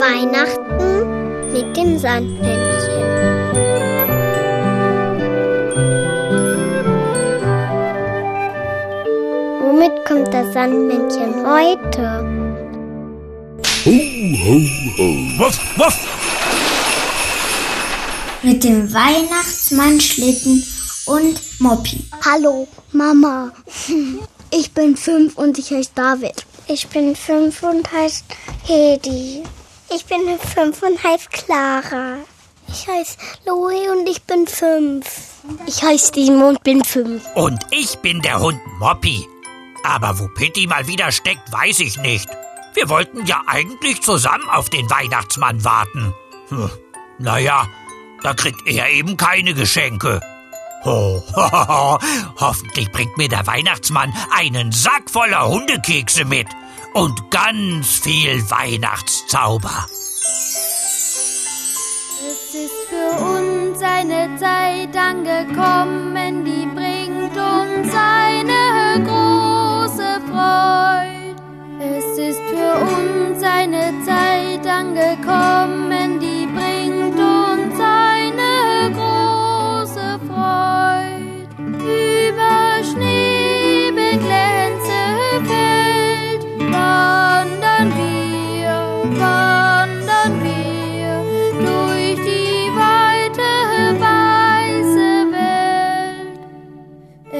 Weihnachten mit dem Sandmännchen. Womit kommt das Sandmännchen heute? Ho, ho, ho. Wuff, wuff. Mit dem Weihnachtsmann-Schlitten und Moppi. Hallo, Mama. Ich bin fünf und ich heiße David. Ich bin fünf und heiße Hedi. Ich bin fünf und heiße Clara. Ich heiße Louis und ich bin fünf. Ich heiße Steven und bin fünf. Und ich bin der Hund Moppy. Aber wo Pitti mal wieder steckt, weiß ich nicht. Wir wollten ja eigentlich zusammen auf den Weihnachtsmann warten. Hm. Naja, da kriegt er eben keine Geschenke. Ho, ho, ho, ho. Hoffentlich bringt mir der Weihnachtsmann einen Sack voller Hundekekse mit und ganz viel Weihnachtszauber. Es ist für uns eine Zeit angekommen, die bringt uns eine große Freude. Es ist für uns eine Zeit angekommen, die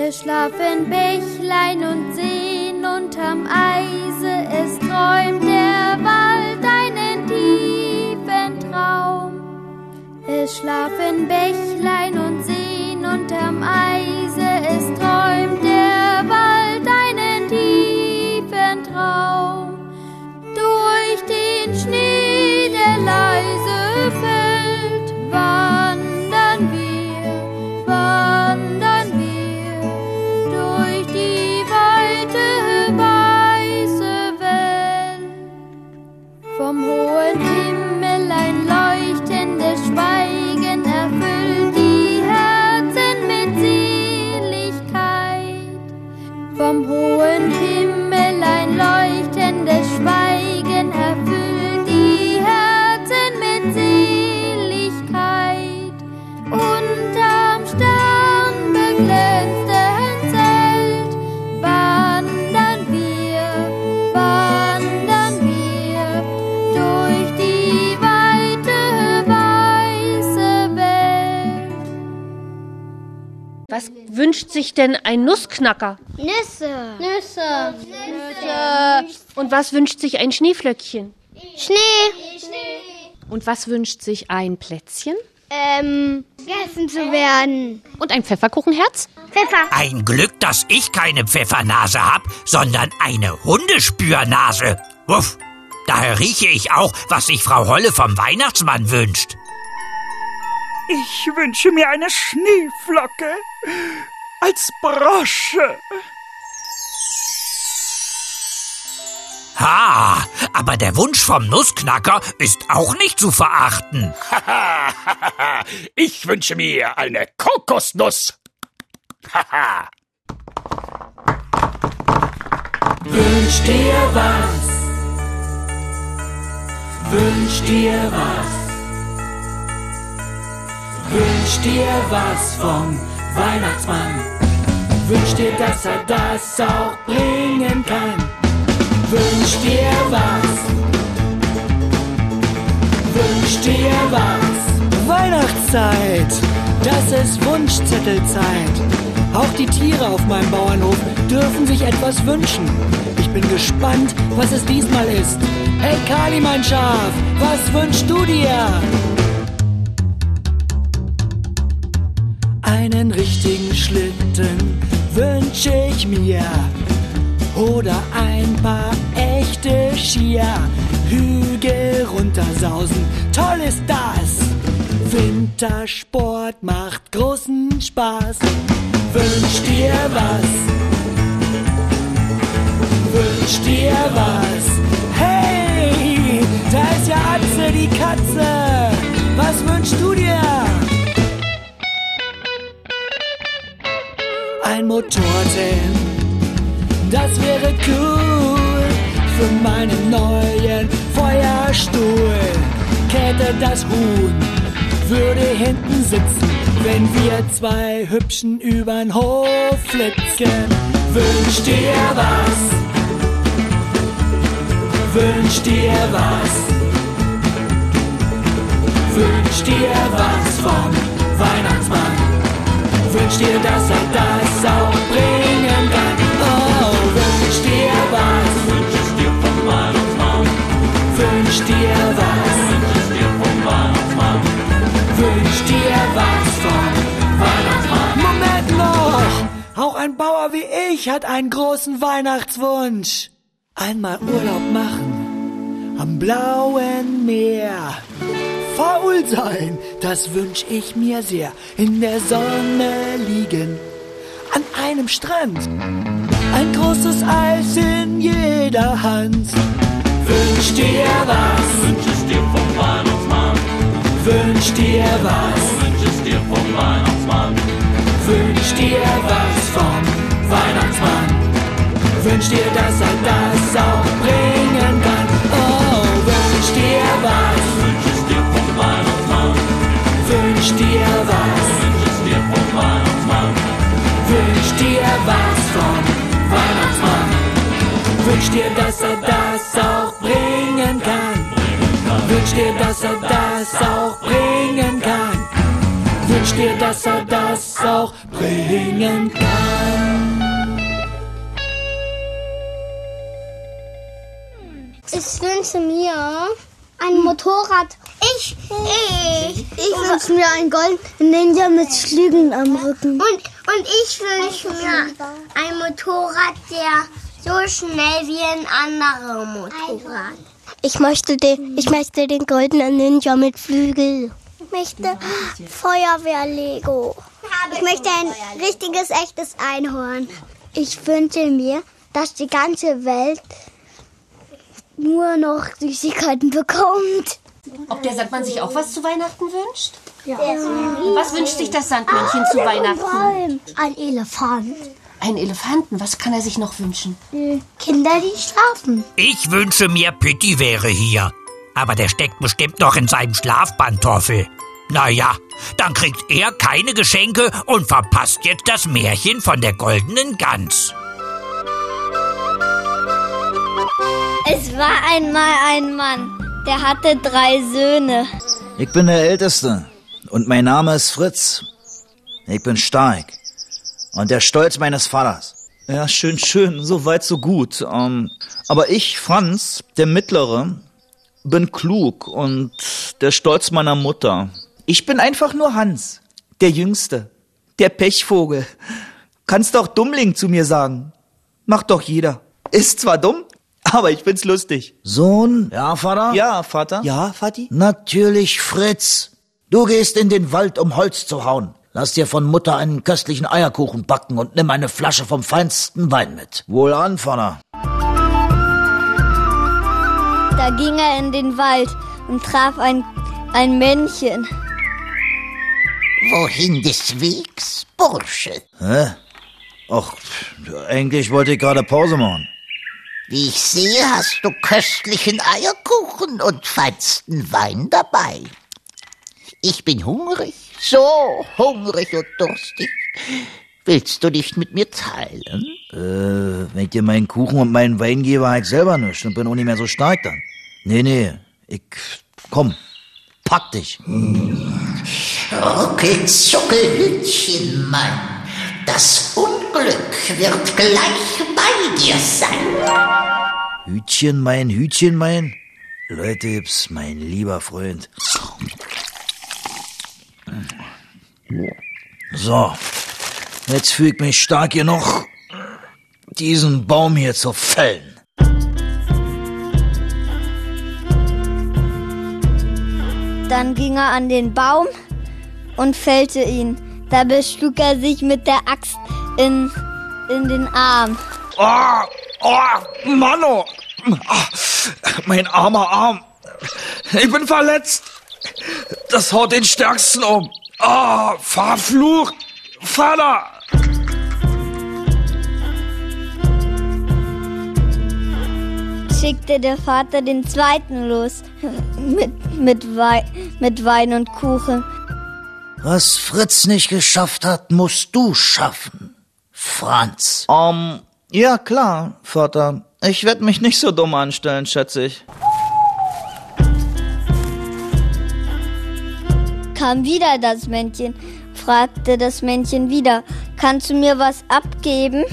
Es schlafen Bächlein und Seen unterm Eise, es träumt denn ein Nussknacker? Nüsse. Nüsse. Und was wünscht sich ein Schneeflöckchen? Schnee. Und was wünscht sich ein Plätzchen? Ähm, gegessen zu werden. Und ein Pfefferkuchenherz? Pfeffer. Ein Glück, dass ich keine Pfeffernase hab, sondern eine Hundespürnase. Wuff. Daher rieche ich auch, was sich Frau Holle vom Weihnachtsmann wünscht. Ich wünsche mir eine Schneeflocke als Brosche. Ha, aber der Wunsch vom Nussknacker ist auch nicht zu verachten. ich wünsche mir eine Kokosnuss. Haha. Wünsch dir was. Wünsch dir was. Wünsch dir was vom Weihnachtsmann. Wünsch dir, dass er das auch bringen kann. Wünsch dir was. Wünsch dir was. Weihnachtszeit, das ist Wunschzettelzeit. Auch die Tiere auf meinem Bauernhof dürfen sich etwas wünschen. Ich bin gespannt, was es diesmal ist. Hey Kali, mein Schaf, was wünschst du dir? Einen richtigen Schlitten wünsch ich mir. Oder ein paar echte Skier. Hügel runtersausen, toll ist das. Wintersport macht großen Spaß. Wünsch dir was. Wünsch dir was. Hey, da ist ja Atze die Katze. Was wünschst du dir? Ein Motorrad, das wäre cool. für meinen neuen Feuerstuhl. Käthe das Huhn würde hinten sitzen, wenn wir zwei Hübschen übern Hof flitzen. Wünsch dir was, wünsch dir was, wünsch dir was vom Bauer wie ich hat einen großen Weihnachtswunsch. Einmal Urlaub machen am blauen Meer. Faul sein, das wünsch ich mir sehr. In der Sonne liegen, an einem Strand. Ein großes Eis in jeder Hand. Wünsch dir was, wünsch es dir vom Weihnachtsmann. Wünsch dir was, wünsch es dir vom Weihnachtsmann. Wünsch dir was Weihnachtsmann. Wünsch dir, dass er das auch bringen kann. Oh, wünsch dir was, wünsch es dir vom Weihnachtsmann. Wünsch dir was, wünsch es dir vom Weihnachtsmann. Wünsch dir was vom Weihnachtsmann. Wünsch dir, dass er das auch bringen kann. Wünsch dir, dass er das auch bringen kann. Wünsch dir, dass er das auch bringen kann. Ich wünsche mir ein Motorrad. Ich, ich, ich wünsche mir einen goldenen Ninja mit Flügeln am Rücken. Und, und ich wünsche mir ein Motorrad, der so schnell wie ein anderer Motorrad. Ich möchte den, ich möchte den goldenen Ninja mit Flügel. Ich möchte Feuerwehr-Lego. Ich möchte ein richtiges, echtes Einhorn. Ich wünsche mir, dass die ganze Welt nur noch Süßigkeiten bekommt. Ob der Sandmann sich auch was zu Weihnachten wünscht? Ja. Was wünscht sich das Sandmännchen zu Weihnachten? Ein Elefant. Ein Elefanten. Was kann er sich noch wünschen? Kinder, die schlafen. Ich wünsche mir, Pitti wäre hier. Aber der steckt bestimmt noch in seinem Schlafpantoffel. Naja, dann kriegt er keine Geschenke und verpasst jetzt das Märchen von der goldenen Gans. Es war einmal ein Mann, der hatte drei Söhne. Ich bin der Älteste und mein Name ist Fritz. Ich bin stark und der Stolz meines Vaters. Ja, schön, schön, so weit, so gut. Ähm, aber ich, Franz, der Mittlere, bin klug und der Stolz meiner Mutter. Ich bin einfach nur Hans, der Jüngste, der Pechvogel. Kannst doch Dummling zu mir sagen. Macht doch jeder. Ist zwar dumm, aber ich find's lustig. Sohn? Ja, Vater? Ja, Vater? Ja, Vati? Natürlich, Fritz. Du gehst in den Wald, um Holz zu hauen. Lass dir von Mutter einen köstlichen Eierkuchen backen und nimm eine Flasche vom feinsten Wein mit. Wohlan, Vater. Da ging er in den Wald und traf ein, ein Männchen. Wohin des Wegs, Bursche? Hä? Ach, eigentlich wollte ich gerade Pause machen. Wie ich sehe, hast du köstlichen Eierkuchen und feinsten Wein dabei. Ich bin hungrig, so hungrig und durstig. Willst du nicht mit mir teilen? Äh, ich dir meinen Kuchen und meinen Wein gebe, ich selber nichts und bin auch nicht mehr so stark dann. Nee, nee, ich, komm, pack dich. Ruckel, zuckel, Hütchen, Mann. Das Unglück wird gleich bei dir sein. Hütchen mein, Hütchen mein. Leute, mein lieber Freund. So, jetzt fühle ich mich stark genug, diesen Baum hier zu fällen. Dann ging er an den Baum und fällte ihn. Dabei schlug er sich mit der Axt in, in den Arm. Oh, oh, Mano. Ah, mein armer Arm. Ich bin verletzt. Das haut den Stärksten um. Ah, verflucht. Vater. Schickte der Vater den zweiten los mit, mit, Wei mit Wein und Kuchen. Was Fritz nicht geschafft hat, musst du schaffen. Franz. Ähm, ja klar, Vater. Ich werde mich nicht so dumm anstellen, schätze ich. Kam wieder das Männchen, fragte das Männchen wieder, kannst du mir was abgeben?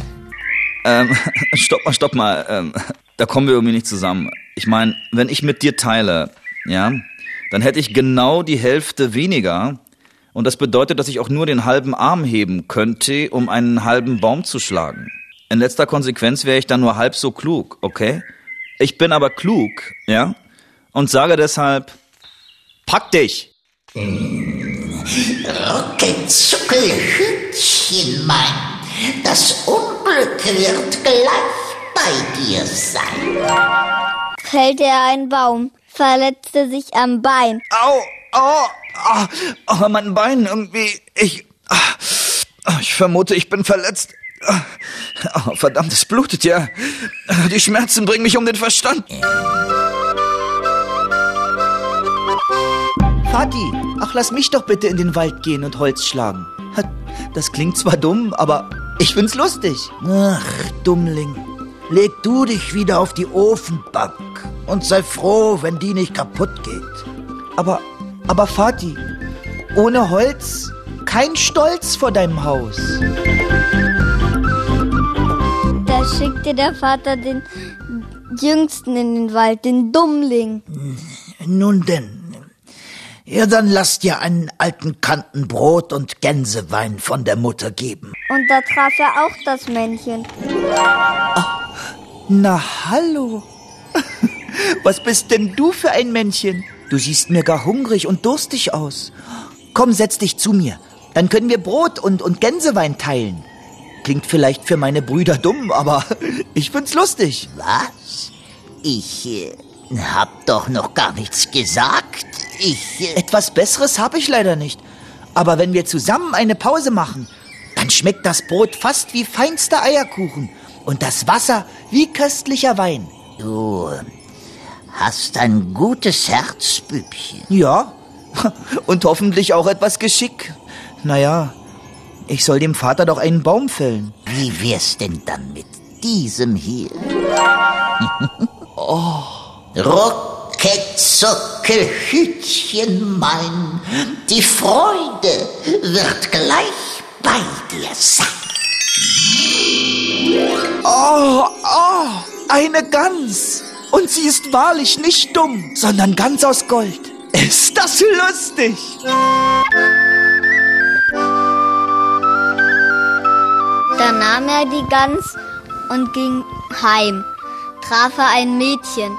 Ähm, stopp mal, stopp mal. Ähm, da kommen wir irgendwie nicht zusammen. Ich meine, wenn ich mit dir teile, ja, dann hätte ich genau die Hälfte weniger. Und das bedeutet, dass ich auch nur den halben Arm heben könnte, um einen halben Baum zu schlagen. In letzter Konsequenz wäre ich dann nur halb so klug, okay? Ich bin aber klug, ja? Und sage deshalb, pack dich! Ruckelzuckelhütchen mein, das Unglück wird gleich bei dir sein. Fällte er einen Baum, verletzte sich am Bein. Au, au, au, oh, mein Bein irgendwie, ich, ah, ich vermute, ich bin verletzt. Oh, verdammt, es blutet ja. Die Schmerzen bringen mich um den Verstand. Vati, ach lass mich doch bitte in den Wald gehen und Holz schlagen. Das klingt zwar dumm, aber ich find's lustig. Ach, Dummling. Leg du dich wieder auf die Ofenbank und sei froh, wenn die nicht kaputt geht. Aber, aber Vati, ohne Holz kein Stolz vor deinem Haus. Da schickte der Vater den Jüngsten in den Wald, den Dummling. Nun denn. Ja, dann lass dir einen alten Kanten Brot und Gänsewein von der Mutter geben. Und da traf er auch das Männchen. Na hallo. Was bist denn du für ein Männchen? Du siehst mir gar hungrig und durstig aus. Komm, setz dich zu mir. Dann können wir Brot und, und Gänsewein teilen. Klingt vielleicht für meine Brüder dumm, aber ich find's lustig. Was? Ich äh, hab doch noch gar nichts gesagt. Ich. Äh, Etwas Besseres habe ich leider nicht. Aber wenn wir zusammen eine Pause machen, dann schmeckt das Brot fast wie feinster Eierkuchen und das Wasser wie köstlicher Wein. Du hast ein gutes Herz, Bübchen. Ja, und hoffentlich auch etwas Geschick. Naja, ich soll dem Vater doch einen Baum fällen. Wie wär's denn dann mit diesem hier? oh. Ruckezuckelhütchen mein, die Freude wird gleich bei dir sein. Oh, oh, eine Gans. Und sie ist wahrlich nicht dumm, sondern ganz aus Gold. Ist das lustig? Da nahm er die Gans und ging heim. Traf er ein Mädchen,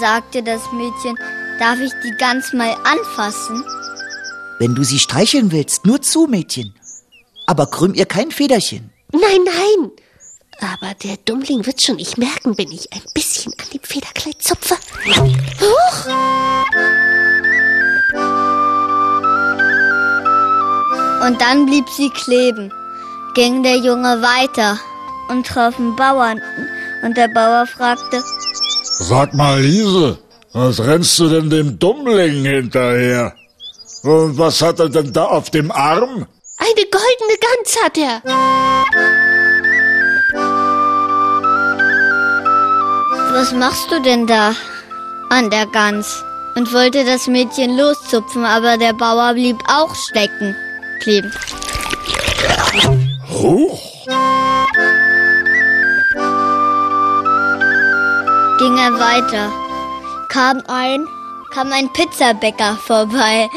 sagte das Mädchen, darf ich die Gans mal anfassen? Wenn du sie streicheln willst, nur zu, Mädchen. Aber krümm ihr kein Federchen. Nein, nein. Aber der Dummling wird schon nicht merken, wenn ich ein bisschen an dem Federkleid zupfe. Huch! Und dann blieb sie kleben. Ging der Junge weiter und traf einen Bauern. Und der Bauer fragte, Sag mal, Liese, was rennst du denn dem Dummling hinterher? Und was hat er denn da auf dem Arm? Eine goldene Gans hat er. Was machst du denn da an der Gans? Und wollte das Mädchen loszupfen, aber der Bauer blieb auch stecken. Kleben. Huch! Ging er weiter. Kam ein, kam ein Pizzabäcker vorbei.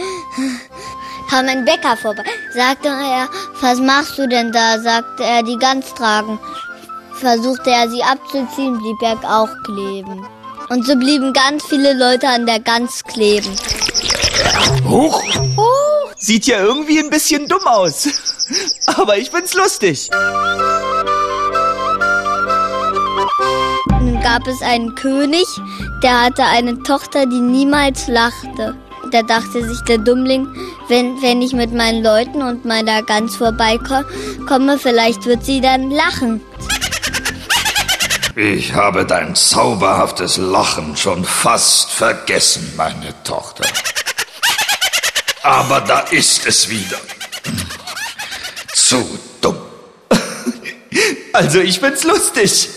kam ein Bäcker vorbei. Sagte er, was machst du denn da? Sagte er, die Gans tragen. Versuchte er sie abzuziehen, blieb er auch kleben. Und so blieben ganz viele Leute an der Gans kleben. Huch! Oh, sieht ja irgendwie ein bisschen dumm aus. Aber ich find's lustig. Gab es einen König, der hatte eine Tochter, die niemals lachte. Da dachte sich der Dummling, wenn, wenn ich mit meinen Leuten und meiner Gans vorbeikomme, vielleicht wird sie dann lachen. Ich habe dein zauberhaftes Lachen schon fast vergessen, meine Tochter. Aber da ist es wieder. Zu dumm. Also ich find's lustig.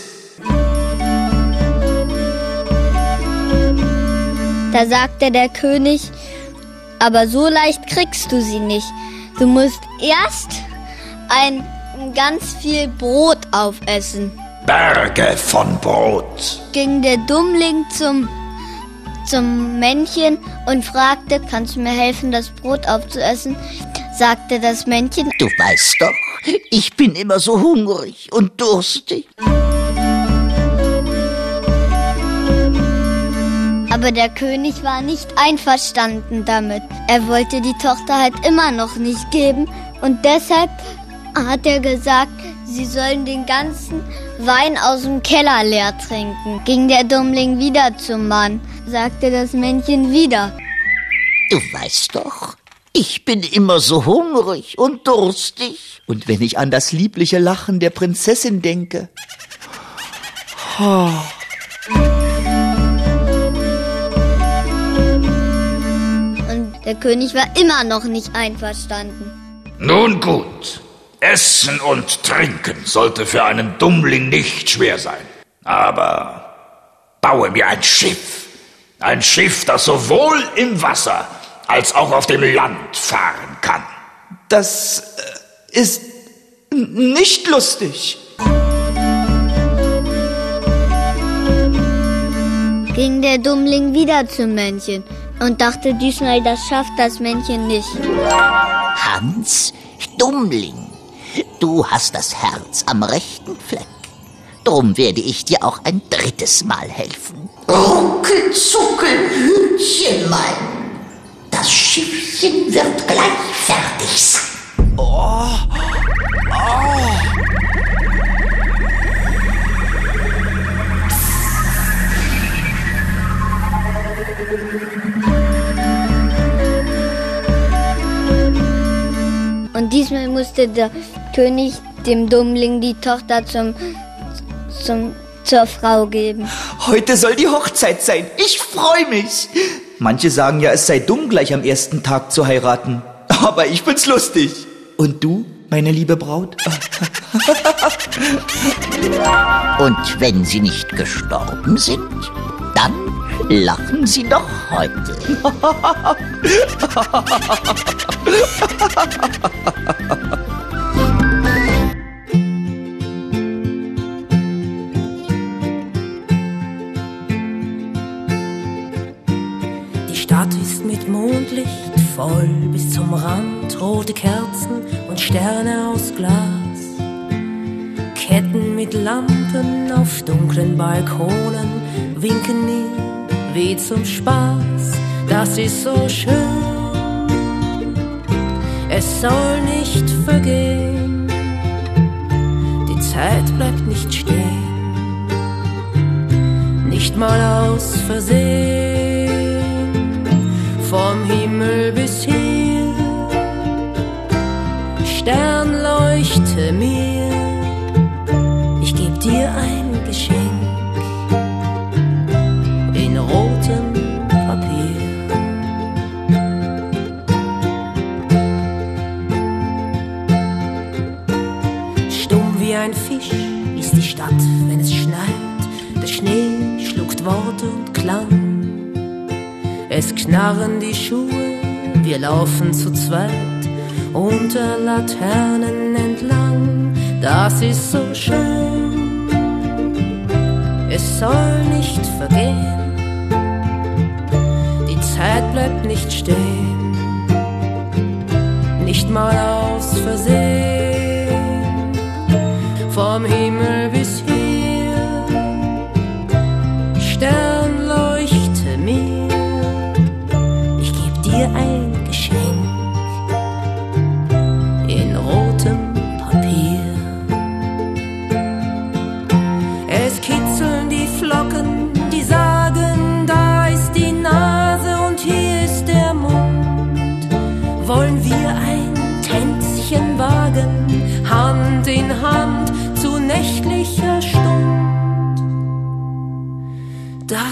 Da sagte der König, aber so leicht kriegst du sie nicht. Du musst erst ein ganz viel Brot aufessen. Berge von Brot. Ging der Dummling zum, zum Männchen und fragte, kannst du mir helfen, das Brot aufzuessen? Sagte das Männchen, Du weißt doch, ich bin immer so hungrig und durstig. Aber der König war nicht einverstanden damit. Er wollte die Tochter halt immer noch nicht geben und deshalb hat er gesagt, sie sollen den ganzen Wein aus dem Keller leer trinken. Ging der Dummling wieder zum Mann, sagte das Männchen wieder. Du weißt doch, ich bin immer so hungrig und durstig. Und wenn ich an das liebliche Lachen der Prinzessin denke. Oh. Der König war immer noch nicht einverstanden. Nun gut. Essen und Trinken sollte für einen Dummling nicht schwer sein. Aber baue mir ein Schiff. Ein Schiff, das sowohl im Wasser als auch auf dem Land fahren kann. Das äh, ist nicht lustig. Ging der Dummling wieder zum Männchen und dachte diesmal, das schafft das Männchen nicht. Hans, Dummling, du hast das Herz am rechten Fleck. Drum werde ich dir auch ein drittes Mal helfen. Ruckel, zuckel, Hütchen mein. Das Schiffchen wird gleich fertig sein. Oh. Oh. Diesmal musste der König dem Dummling die Tochter zum, zum, zur Frau geben. Heute soll die Hochzeit sein. Ich freue mich. Manche sagen ja, es sei dumm, gleich am ersten Tag zu heiraten. Aber ich find's lustig. Und du, meine liebe Braut? Und wenn sie nicht gestorben sind, dann lachen sie noch heute. Die Stadt ist mit Mondlicht voll bis zum Rand, rote Kerzen und Sterne aus Glas. Ketten mit Lampen auf dunklen Balkonen winken mir wie zum Spaß. Das ist so schön, es soll nicht vergehen. Die Zeit bleibt nicht stehen, nicht mal aus Versehen. Vom Himmel bis hier, Stern leuchte mir, knarren die Schuhe, wir laufen zu zweit unter Laternen entlang. Das ist so schön, es soll nicht vergehen. Die Zeit bleibt nicht stehen, nicht mal aus Versehen. Vom Himmel bis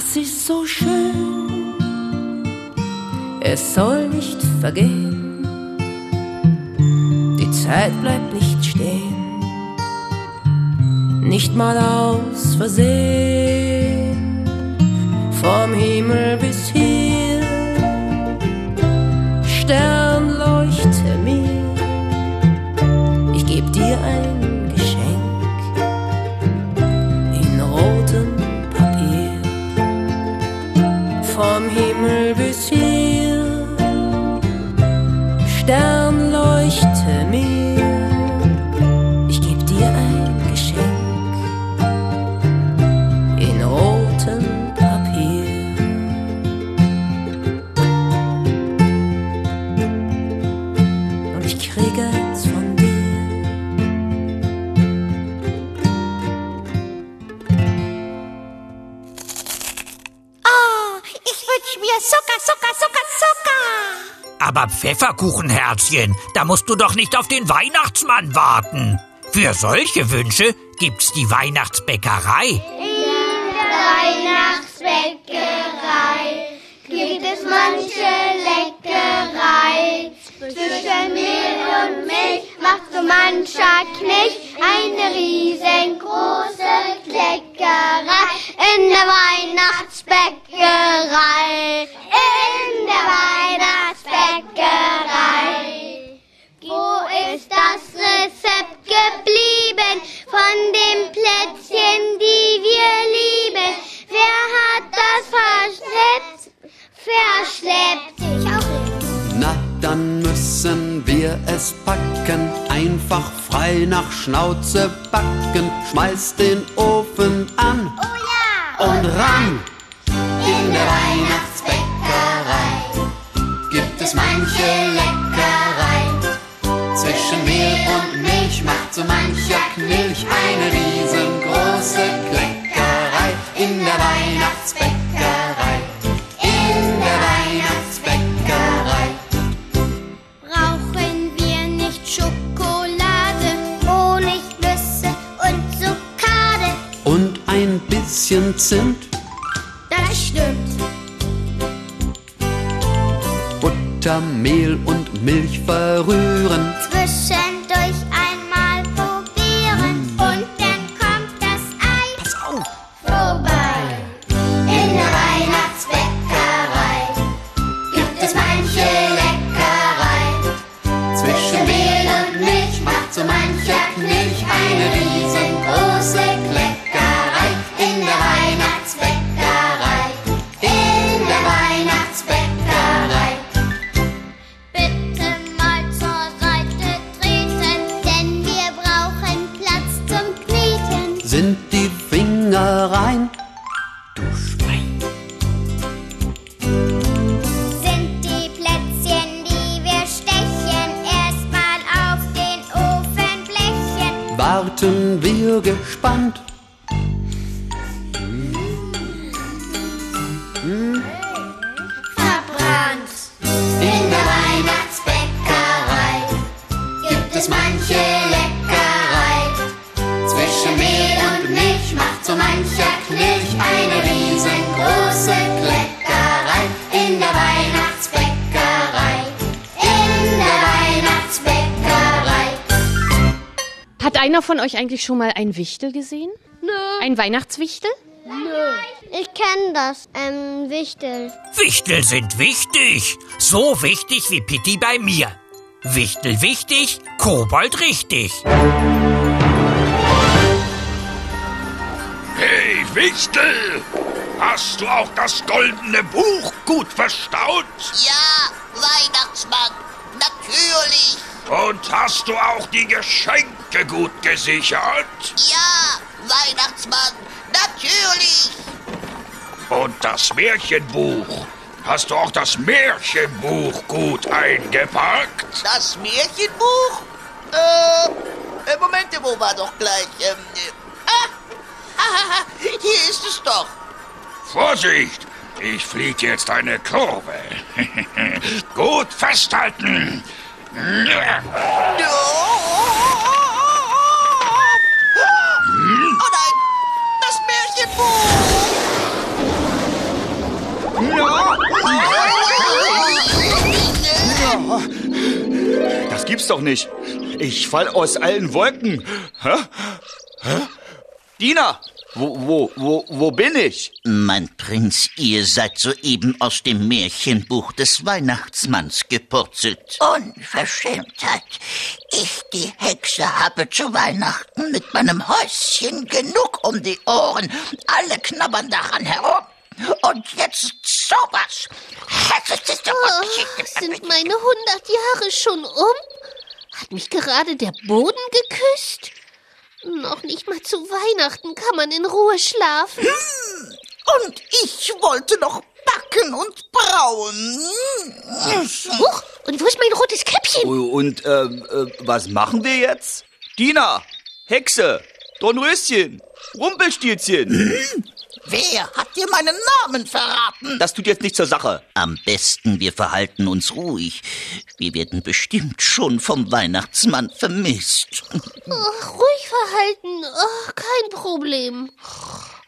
das ist so schön. Es soll nicht vergehen. Die Zeit bleibt nicht stehen. Nicht mal aus Versehen. Vom Himmel bis hier. Stern leuchte mir. Ich geb dir ein Vom Himmel bis hier. Aber Pfefferkuchenherzchen, da musst du doch nicht auf den Weihnachtsmann warten. Für solche Wünsche gibt's die Weihnachtsbäckerei. Weihnachtsbäckerei gibt es manche Leckerei. Zwischen Mehl und Milch macht so mancher Knecht eine riesengroße Kleckerei in der Weihnachtsbäckerei. Müssen wir es packen, einfach frei nach Schnauze backen. Schmeiß den Ofen an und ran. In der Weihnachtsbäckerei gibt es manche Leckerei. Zwischen Mehl und Milch macht so mancher Mehl und Warten wir gespannt. Verbrannt. In der Weihnachtsbäckerei gibt es manche Leckerei. Zwischen Mehl und Milch macht so mancher Knilch eine riesengroße Hat einer von euch eigentlich schon mal ein Wichtel gesehen? Nö. Ein Weihnachtswichtel? Nö. Ich kenne das, ähm, Wichtel. Wichtel sind wichtig. So wichtig wie Pitti bei mir. Wichtel wichtig, Kobold richtig. Hey, Wichtel! Hast du auch das goldene Buch gut verstaut? Ja, Weihnachtsmann, natürlich. Und hast du auch die Geschenke gut gesichert? Ja, Weihnachtsmann, natürlich. Und das Märchenbuch? Hast du auch das Märchenbuch gut eingepackt? Das Märchenbuch? Äh, äh, Moment, wo war doch gleich? Ähm, äh, ah, hahaha, hier ist es doch. Vorsicht! Ich fliege jetzt eine Kurve. Gut festhalten. Oh nein, das Märchenbuch! Das gibt's doch nicht. Ich fall aus allen Wolken. Hä? Hä? Dina, wo, wo, wo, wo bin ich? Mein Prinz, ihr seid soeben aus dem Märchenbuch des Weihnachtsmanns gepurzelt. Unverschämtheit. Ich, die Hexe, habe zu Weihnachten mit meinem Häuschen genug um die Ohren. Alle knabbern daran herum. Und jetzt sowas. Oh, sind meine hundert Jahre schon um? Hat mich gerade der Boden geküsst? Noch nicht mal zu Weihnachten kann man in Ruhe schlafen. Und ich wollte noch backen und brauen. Huch, und wo ist mein rotes Käppchen? Und äh, äh, was machen wir jetzt? Dina, Hexe, Dornröschen, Rumpelstilzchen. Wer hat dir meinen Namen verraten? Das tut jetzt nicht zur Sache. Am besten, wir verhalten uns ruhig. Wir werden bestimmt schon vom Weihnachtsmann vermisst. Ach, ruhig verhalten. Oh, kein Problem.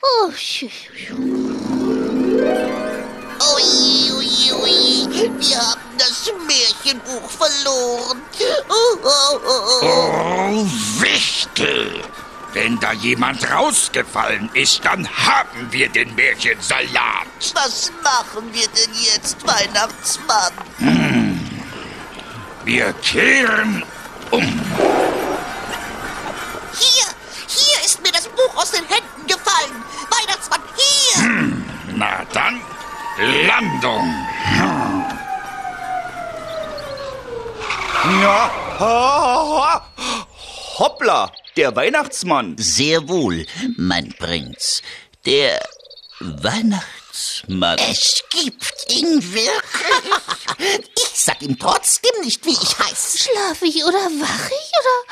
Oh, Ui, ui, ui. Wir haben das Märchenbuch verloren. Oh, oh, oh, oh. Oh, Wichtel! Wenn da jemand rausgefallen ist, dann haben wir den Märchensalat. Was machen wir denn jetzt, Weihnachtsmann? Hm. Wir kehren um. Hier, hier ist mir das Buch aus den Händen gefallen. Weihnachtsmann, hier! Hm. Na dann, Landung. Hm. Ja, ha, ha, hoppla, der Weihnachtsmann. Sehr wohl, mein Prinz. Der Weihnachtsmann. Es gibt ihn wirklich. Ich sag ihm trotzdem nicht, wie ich heiße. Schlaf ich oder wach ich oder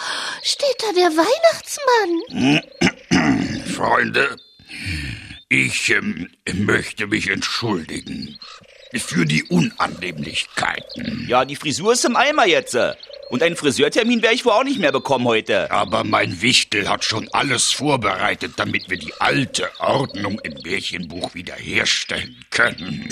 steht da der Weihnachtsmann? Freunde, ich ähm, möchte mich entschuldigen für die Unannehmlichkeiten. Ja, die Frisur ist im Eimer jetzt. Und einen Friseurtermin werde ich wohl auch nicht mehr bekommen heute. Aber mein Wichtel hat schon alles vorbereitet, damit wir die alte Ordnung im Märchenbuch wiederherstellen können.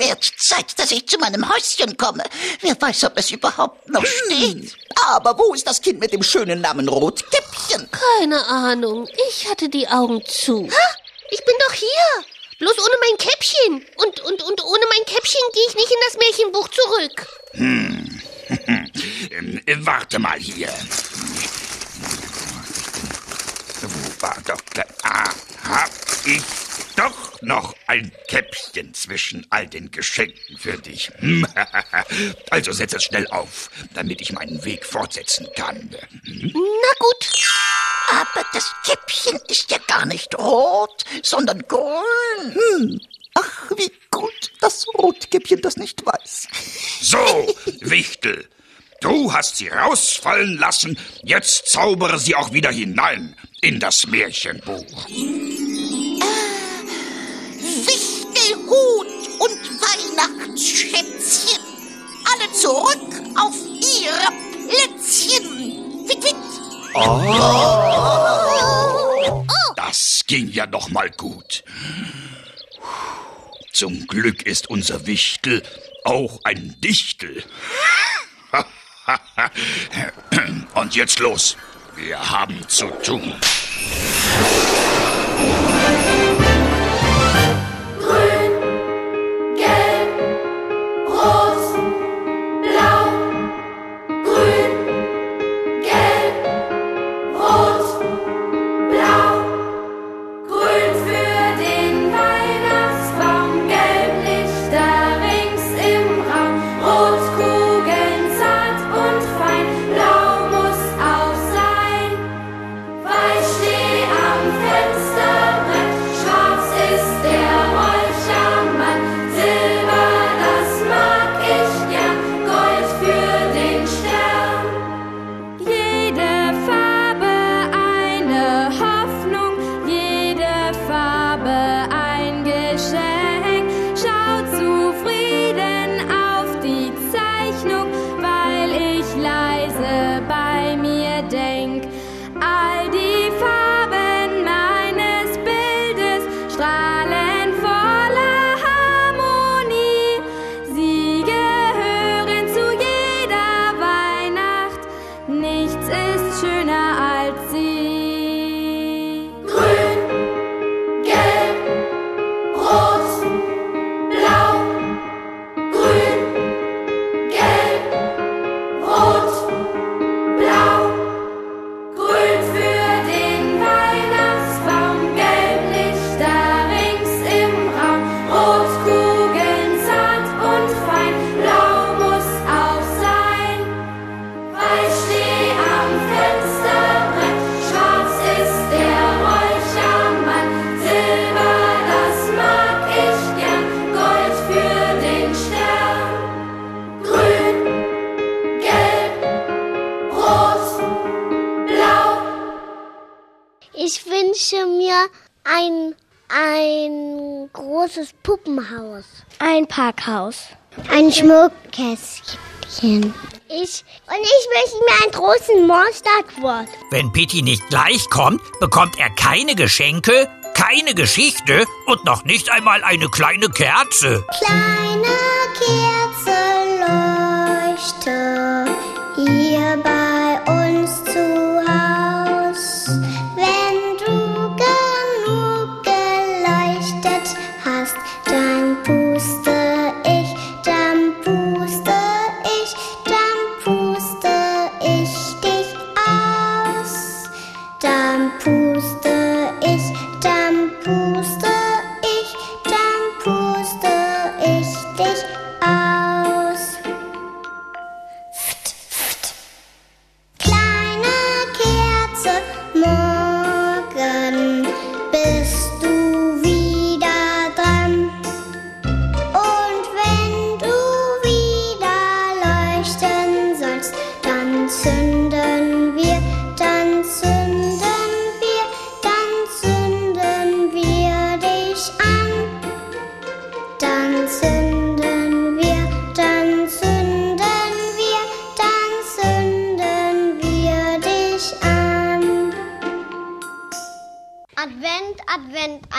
Wird Zeit, dass ich zu meinem Häuschen komme. Wer weiß, ob es überhaupt noch steht. Aber wo ist das Kind mit dem schönen Namen Rotkäppchen? Keine Ahnung. Ich hatte die Augen zu. Ha, ich bin doch hier. Bloß ohne mein Käppchen. Und, und, und ohne mein Käppchen gehe ich nicht in das Märchenbuch zurück. Hm. ähm, warte mal hier. Wo war doch da? Ich doch noch ein Käppchen zwischen all den Geschenken für dich. Hm? also setz es schnell auf, damit ich meinen Weg fortsetzen kann. Hm? Na gut. Aber das Käppchen ist ja gar nicht rot, sondern grün. Hm. Ach, wie gut, dass Rotkäppchen das nicht weiß. So, Wichtel, du hast sie rausfallen lassen, jetzt zaubere sie auch wieder hinein in das Märchenbuch. Wichtelhut und Weihnachtsschätzchen. Alle zurück auf ihre Plätzchen. Witt, witt. Oh. Das ging ja noch mal gut. Zum Glück ist unser Wichtel auch ein Dichtel. Und jetzt los. Wir haben zu tun. Parkhaus. Ein Schmuckkästchen. Ich, und ich möchte mir einen großen Monsterquad. Wenn Pitti nicht gleich kommt, bekommt er keine Geschenke, keine Geschichte und noch nicht einmal eine kleine Kerze. Kleine Kerze leuchte hier bei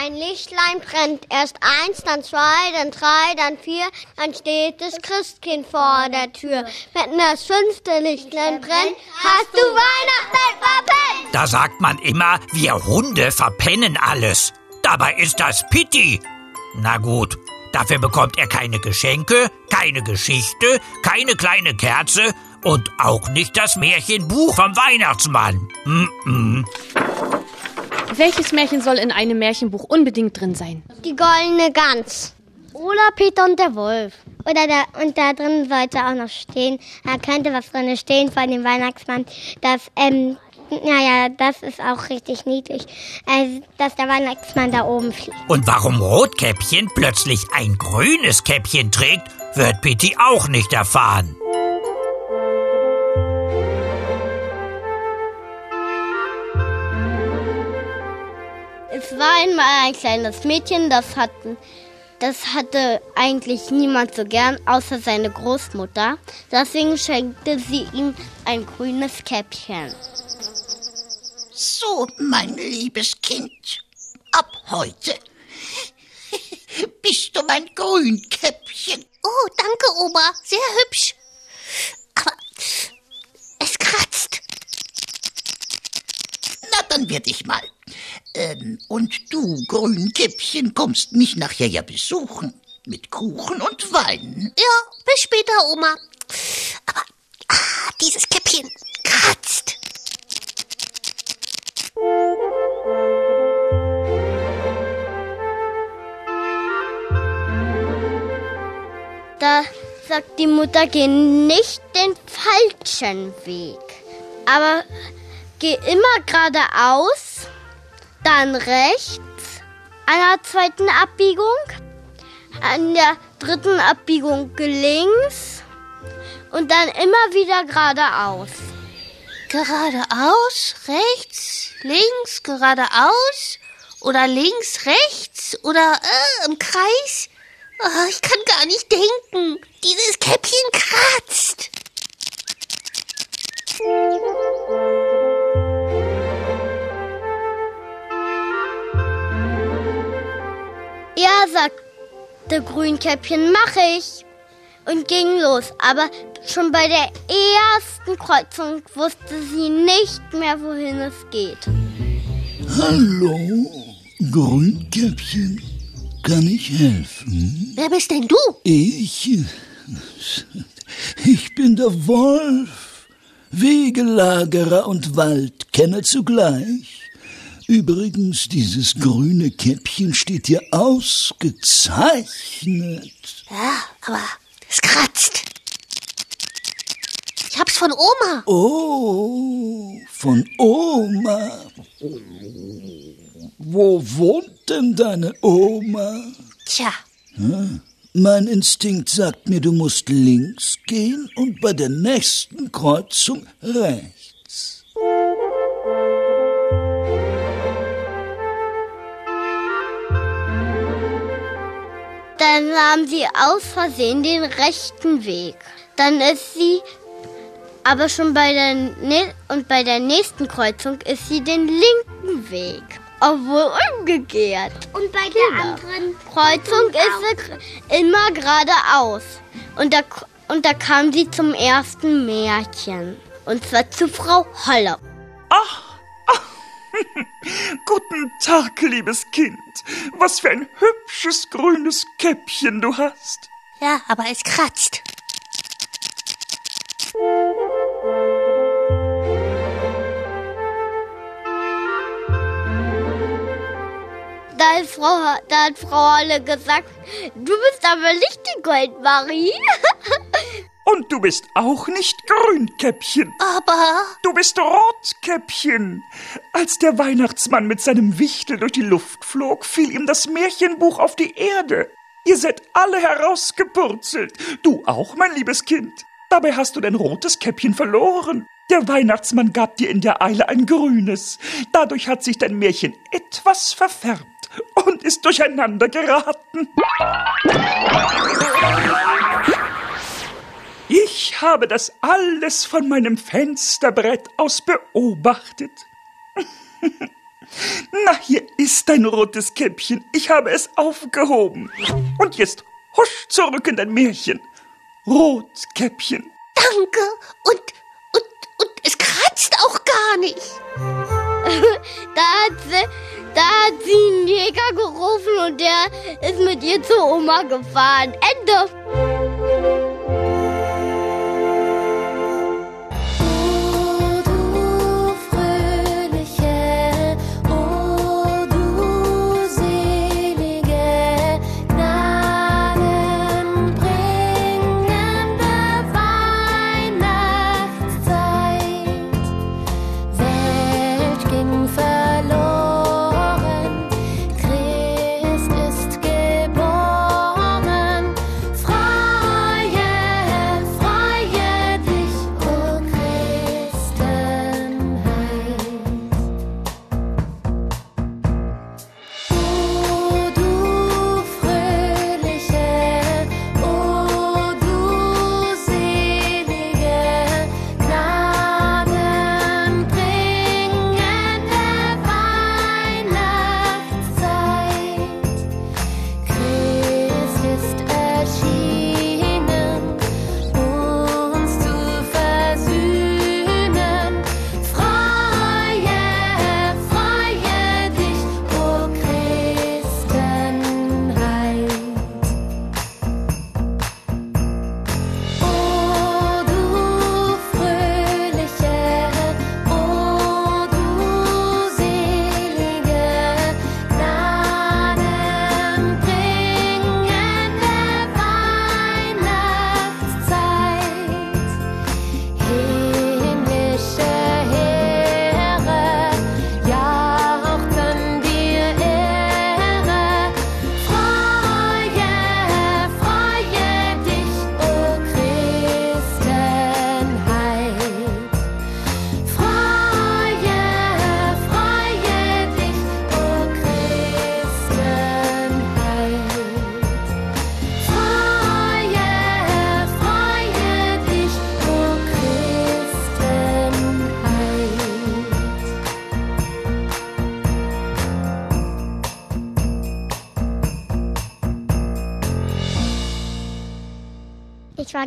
ein Lichtlein brennt. Erst eins, dann zwei, dann drei, dann vier, dann steht das Christkind vor der Tür. Wenn das fünfte Lichtlein brennt, hast du Weihnachten verpennt. Da sagt man immer, wir Hunde verpennen alles. Dabei ist das Pitti. Na gut, dafür bekommt er keine Geschenke, keine Geschichte, keine kleine Kerze und auch nicht das Märchenbuch vom Weihnachtsmann. Mm -mm. Welches Märchen soll in einem Märchenbuch unbedingt drin sein? Die goldene Gans. Oder Peter und der Wolf. Oder da, und da drin sollte auch noch stehen, da könnte was drin stehen von dem Weihnachtsmann, dass, ähm, naja, das ist auch richtig niedlich, äh, dass der Weihnachtsmann da oben fliegt. Und warum Rotkäppchen plötzlich ein grünes Käppchen trägt, wird Pitti auch nicht erfahren. Es war einmal ein kleines Mädchen, das hatten, das hatte eigentlich niemand so gern, außer seine Großmutter. Deswegen schenkte sie ihm ein grünes Käppchen. So, mein liebes Kind, ab heute bist du mein Grünkäppchen. Oh, danke, Oma. Sehr hübsch. Aber es kratzt. Na, dann werd ich mal. Ähm, und du, Grünkäppchen, kommst mich nachher ja besuchen. Mit Kuchen und Wein. Ja, bis später, Oma. Aber ah, dieses Käppchen kratzt. Da sagt die Mutter, geh nicht den falschen Weg. Aber geh immer geradeaus, dann rechts, an der zweiten Abbiegung, an der dritten Abbiegung links und dann immer wieder geradeaus. Geradeaus, rechts, links, geradeaus oder links, rechts oder äh, im Kreis. Oh, ich kann gar nicht denken. Dieses Käppchen kratzt. Ja, sagte Grünkäppchen, mach ich. Und ging los. Aber schon bei der ersten Kreuzung wusste sie nicht mehr, wohin es geht. Hallo, Grünkäppchen. Kann ich helfen? Wer bist denn du? Ich. Ich bin der Wolf. Wegelagerer und Waldkenner zugleich. Übrigens, dieses grüne Käppchen steht hier ausgezeichnet. Ja, aber es kratzt. Ich hab's von Oma. Oh, von Oma. Wo wohnt denn deine Oma? Tja, Hm, Mein Instinkt sagt mir, du musst links gehen und bei der nächsten Kreuzung rechts. Dann nahm sie aus Versehen den rechten Weg. Dann ist sie aber schon bei der ne und bei der nächsten Kreuzung ist sie den linken Weg. Obwohl umgekehrt. Und bei Genau. der anderen Kreuzung ist sie immer geradeaus. Und da, und da kam sie zum ersten Märchen. Und zwar zu Frau Holle. Guten Tag, liebes Kind. Was für ein hübsches grünes Käppchen du hast. Ja, aber es kratzt. Da, ist Frau, da hat Frau Holle gesagt, du bist aber nicht die Goldmarie. Und du bist auch nicht Grünkäppchen. Aber. Du bist Rotkäppchen. Als der Weihnachtsmann mit seinem Wichtel durch die Luft flog, fiel ihm das Märchenbuch auf die Erde. Ihr seid alle herausgepurzelt. Du auch, mein liebes Kind. Dabei hast du dein rotes Käppchen verloren. Der Weihnachtsmann gab dir in der Eile ein grünes. Dadurch hat sich dein Märchen etwas verfärbt und ist durcheinander geraten. Ich habe das alles von meinem Fensterbrett aus beobachtet. Na, hier ist dein rotes Käppchen. Ich habe es aufgehoben. Und jetzt husch zurück in dein Märchen. Rotkäppchen. Danke. Und, und, und es kratzt auch gar nicht. da, hat sie, da hat sie einen Jäger gerufen und der ist mit ihr zur Oma gefahren. Ende.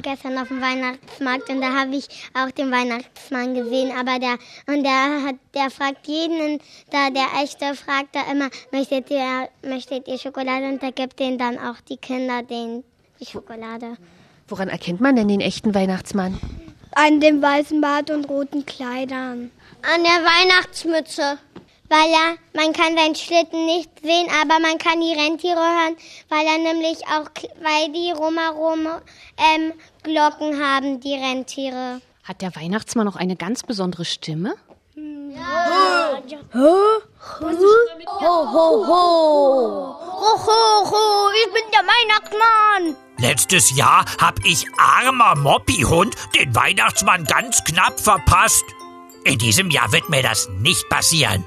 Gestern auf dem Weihnachtsmarkt und da habe ich auch den Weihnachtsmann gesehen, aber der und der hat der fragt jeden da der echte fragt da immer möchtet ihr möchtet ihr Schokolade und der gibt denen dann auch die Kinder den die Schokolade. Woran erkennt man denn den echten Weihnachtsmann? An dem weißen Bart und roten Kleidern. An der Weihnachtsmütze. Weil er, man kann seinen Schlitten nicht sehen, aber man kann die Rentiere hören, weil er nämlich auch, weil die rumherum ähm, Glocken haben, die Rentiere. Hat der Weihnachtsmann auch eine ganz besondere Stimme? Ja. Ho, ho, ho. Ho, ho, ho, ich bin der Weihnachtsmann. Letztes Jahr hab ich armer Moppihund den Weihnachtsmann ganz knapp verpasst. In diesem Jahr wird mir das nicht passieren.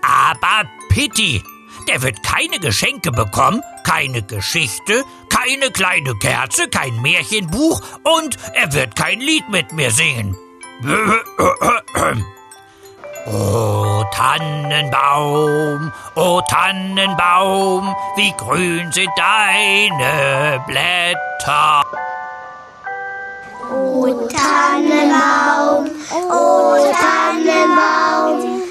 Aber Pitti, der wird keine Geschenke bekommen, keine Geschichte, keine kleine Kerze, kein Märchenbuch und er wird kein Lied mit mir singen. O Tannenbaum, o Tannenbaum, wie grün sind deine Blätter. O Tannenbaum, o Tannenbaum,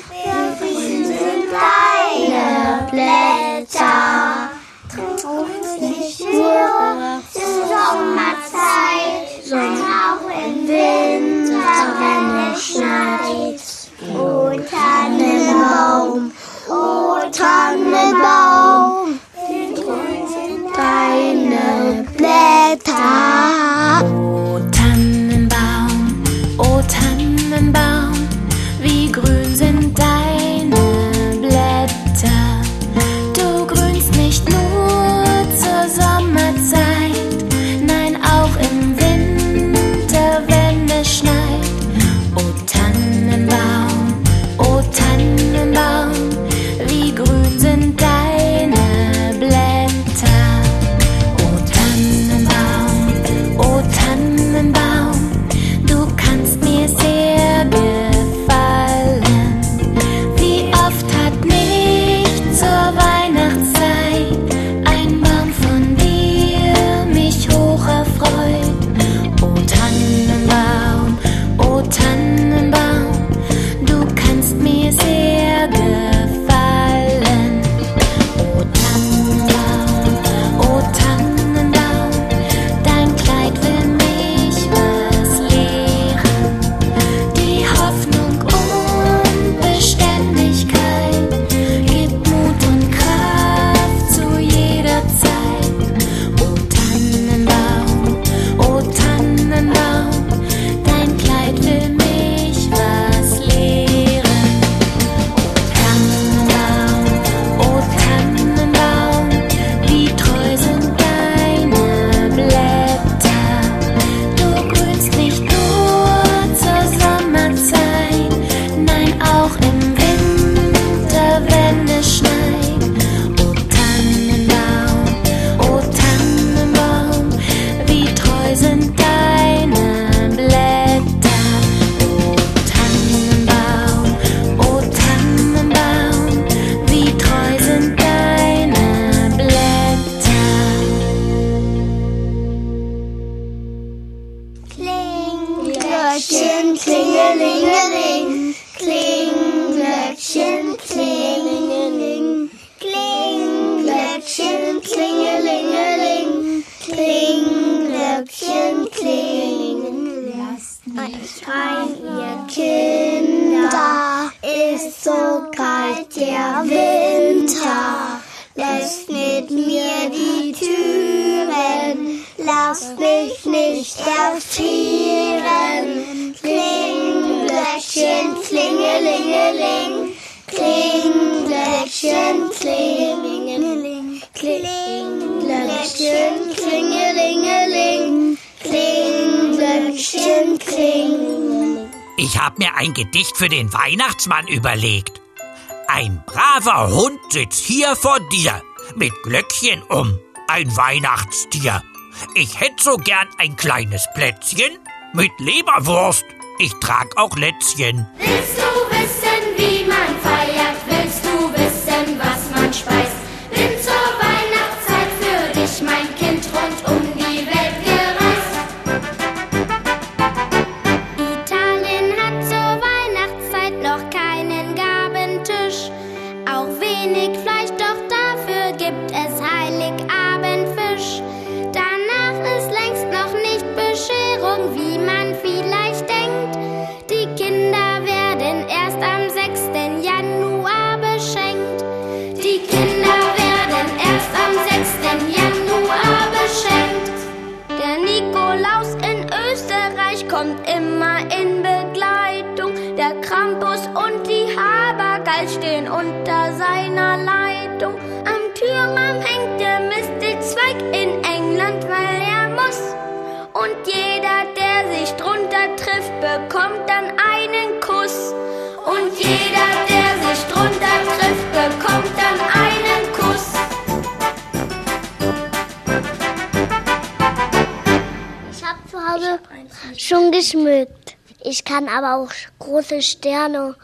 Tiere. Es Sommerzeit, scheint auch im Winter, wenn es schneit. O Tannenbaum, o Tannenbaum, wie grün deine Blätter. für den Weihnachtsmann überlegt. Ein braver Hund sitzt hier vor dir, mit Glöckchen um, ein Weihnachtstier. Ich hätte so gern ein kleines Plätzchen mit Leberwurst. Ich trag auch Lätzchen. Willst du wissen, wie schon geschmückt. Ich kann aber auch große Sterne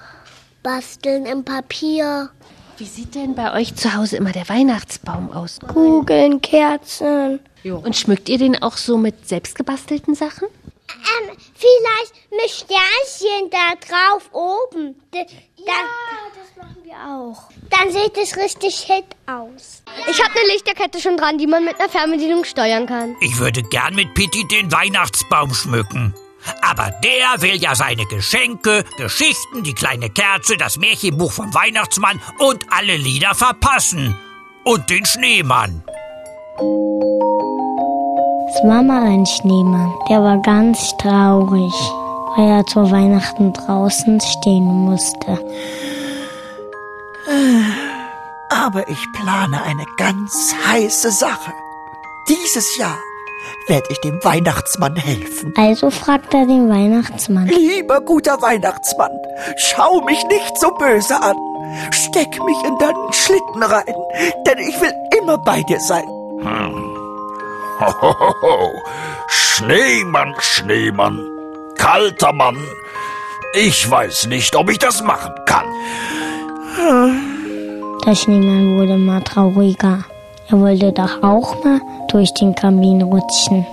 basteln im Papier. Wie sieht denn bei euch zu Hause immer der Weihnachtsbaum aus? Kugeln, Kerzen. Und schmückt ihr den auch so mit selbstgebastelten Sachen? Ähm, vielleicht mit Sternchen da drauf oben. D ja, das machen wir auch. Dann sieht es richtig hit aus. Ich habe eine Lichterkette schon dran, die man mit einer Fernbedienung steuern kann. Ich würde gern mit Pitti den Weihnachtsbaum schmücken. Aber der will ja seine Geschenke, Geschichten, die kleine Kerze, das Märchenbuch vom Weihnachtsmann und alle Lieder verpassen. Und den Schneemann. Es war mal ein Schneemann, der war ganz traurig, weil er zur Weihnachten draußen stehen musste. Aber ich plane eine ganz heiße Sache. Dieses Jahr werde ich dem Weihnachtsmann helfen. Also fragt er den Weihnachtsmann. Lieber guter Weihnachtsmann, schau mich nicht so böse an. Steck mich in deinen Schlitten rein, denn ich will immer bei dir sein. Hm. Hohoho. Schneemann, Schneemann, kalter Mann. Ich weiß nicht, ob ich das machen kann. Der Schneemann wurde mal trauriger. Er wollte doch auch mal durch den Kamin rutschen,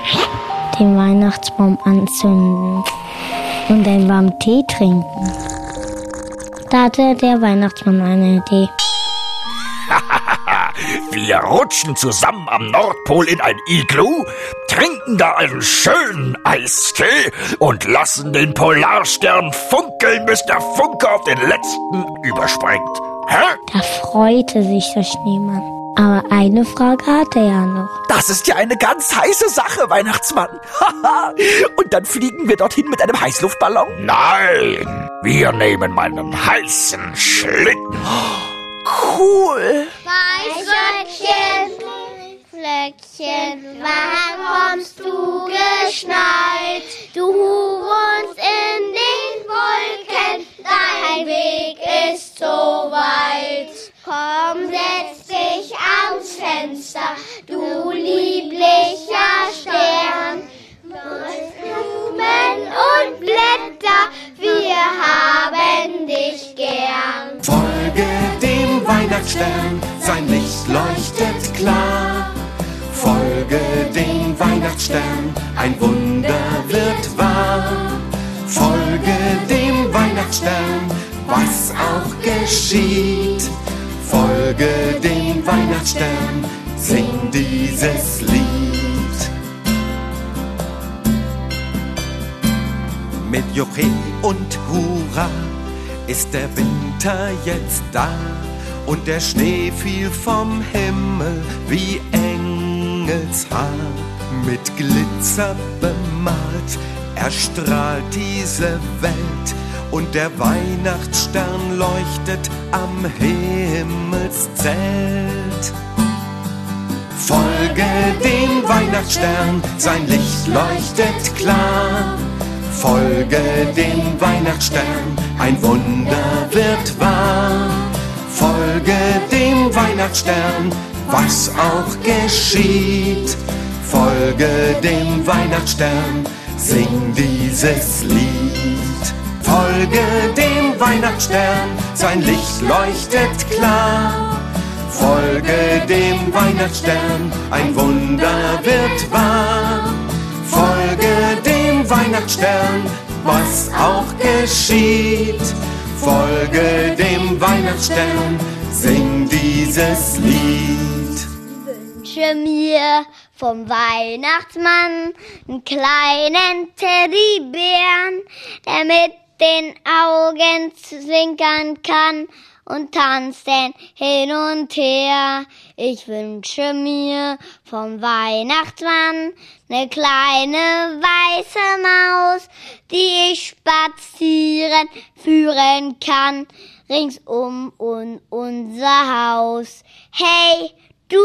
den Weihnachtsbaum anzünden und einen warmen Tee trinken. Da hatte der Weihnachtsmann eine Idee. Wir rutschen zusammen am Nordpol in ein Iglu, trinken da einen schönen Eistee und lassen den Polarstern funkeln, bis der Funke auf den letzten überspringt. Hä? Da freute sich der Schneemann. Aber eine Frage hatte er noch. Das ist ja eine ganz heiße Sache, Weihnachtsmann. Und dann fliegen wir dorthin mit einem Heißluftballon? Nein, wir nehmen meinen heißen Schlitten. Cool. Weißröckchen, Flöckchen, wann kommst du geschneit? Du wohnst in den Wolken, dein Weg ist so weit. Komm, setz geschieht. Folge dem Weihnachtsstern, sing dieses Lied. Mit Juchhe und Hurra ist der Winter jetzt da und der Schnee fiel vom Himmel wie Engelshaar. Mit Glitzer bemalt erstrahlt diese Welt und der Weihnachtsstern leuchtet am Himmelszelt. Folge dem Weihnachtsstern, sein Licht leuchtet klar. Folge dem Weihnachtsstern, ein Wunder wird wahr. Folge dem Weihnachtsstern, was auch geschieht. Folge dem Weihnachtsstern, sing dieses Lied. Folge dem Weihnachtsstern, sein Licht leuchtet klar. Folge dem Weihnachtsstern, ein Wunder wird wahr. Folge dem Weihnachtsstern, was auch geschieht. Folge dem Weihnachtsstern, sing dieses Lied. Wünsche mir vom Weihnachtsmann einen kleinen Teddybären, der mit den Augen zwinkern kann und tanzt denn hin und her. Ich wünsche mir vom Weihnachtsmann eine kleine weiße Maus, die ich spazieren führen kann, ringsum um unser Haus. Hey, du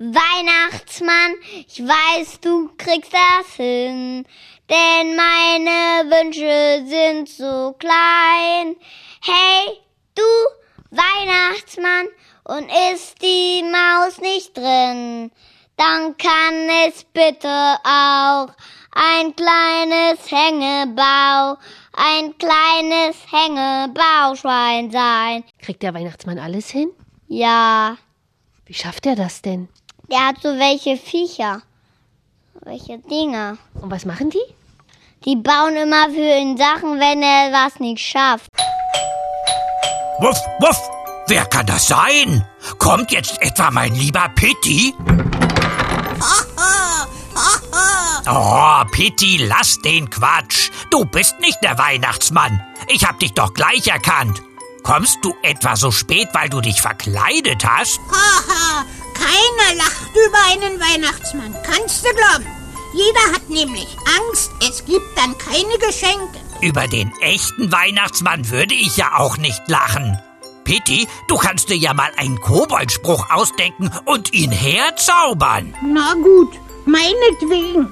Weihnachtsmann, ich weiß, du kriegst das hin, denn meine Wünsche sind so klein. Hey, du Weihnachtsmann, und ist die Maus nicht drin, Dann kann es bitte auch ein kleines Hängebau, ein kleines Hängebauschwein sein. Kriegt der Weihnachtsmann alles hin? Ja, Wie schafft er das denn? der hat so welche Viecher. Welche Dinger. Und was machen die? Die bauen immer für ihn Sachen, wenn er was nicht schafft. Wuff, wuff! Wer kann das sein? Kommt jetzt etwa mein lieber Pitti? Oh, Pitti, lass den Quatsch. Du bist nicht der Weihnachtsmann. Ich hab dich doch gleich erkannt. Kommst du etwa so spät, weil du dich verkleidet hast? Haha, keiner lacht über einen Weihnachtsmann, kannst du glauben. Jeder hat nämlich Angst, es gibt dann keine Geschenke. Über den echten Weihnachtsmann würde ich ja auch nicht lachen. Pitti, du kannst dir ja mal einen Koboldspruch ausdenken und ihn herzaubern. Na gut, meinetwegen.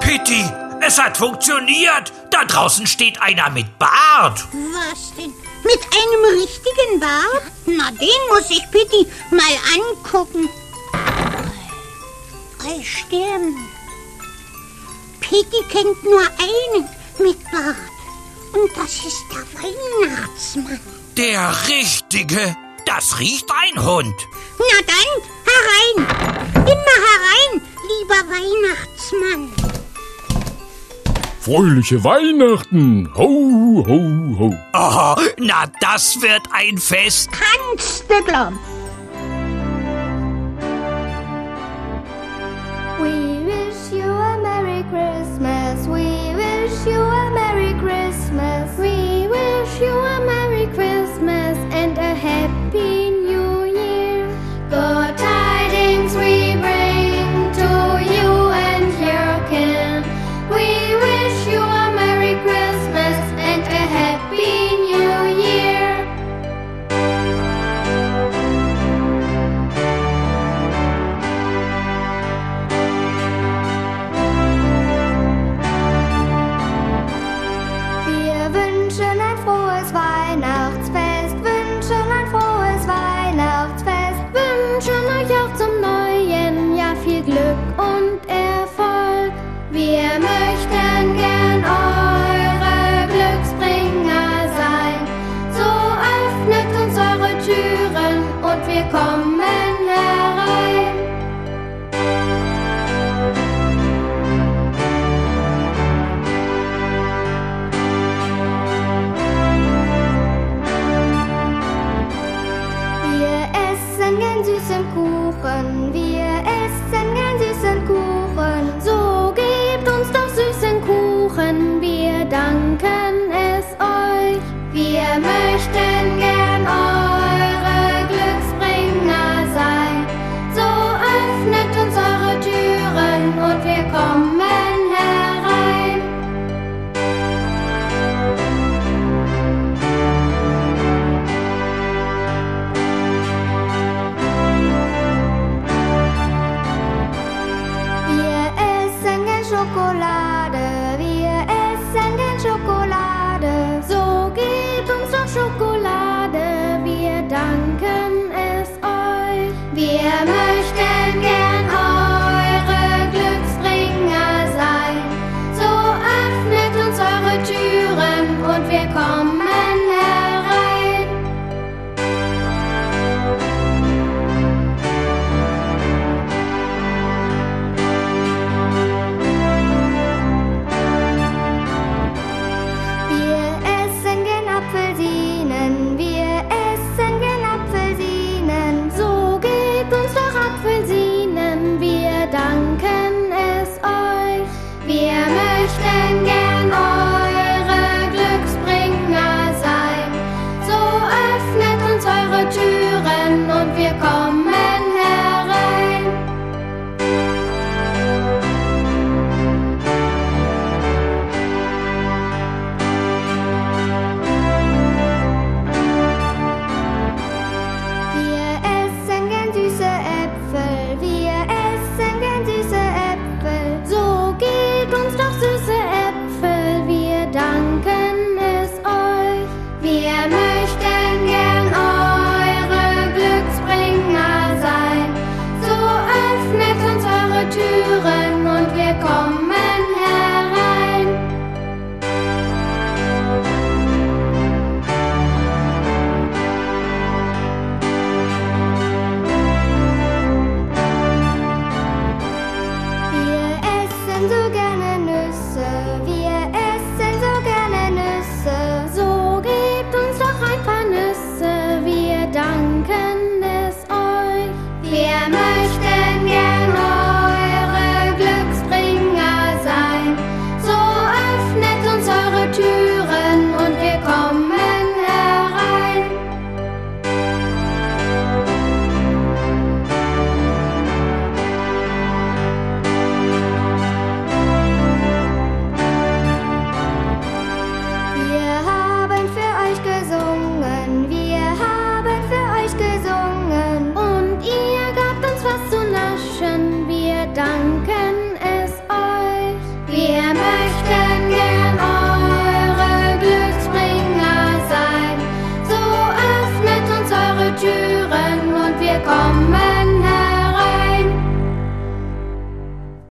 Pitti, es hat funktioniert. Da draußen steht einer mit Bart. Was denn? Mit einem richtigen Bart? Na, den muss ich Pitti mal angucken. Drei Sterne. Pitti kennt nur einen mit Bart. Und das ist der Weihnachtsmann. Der richtige. Das riecht ein Hund. Na dann, herein. Immer herein, lieber Weihnachtsmann. Fröhliche Weihnachten! Ho, ho, ho! Oh, na das wird ein Fest. Kannst du glauben. We wish you a Merry Christmas. We wish you a Merry Christmas. We wish you a Merry Christmas and a Happy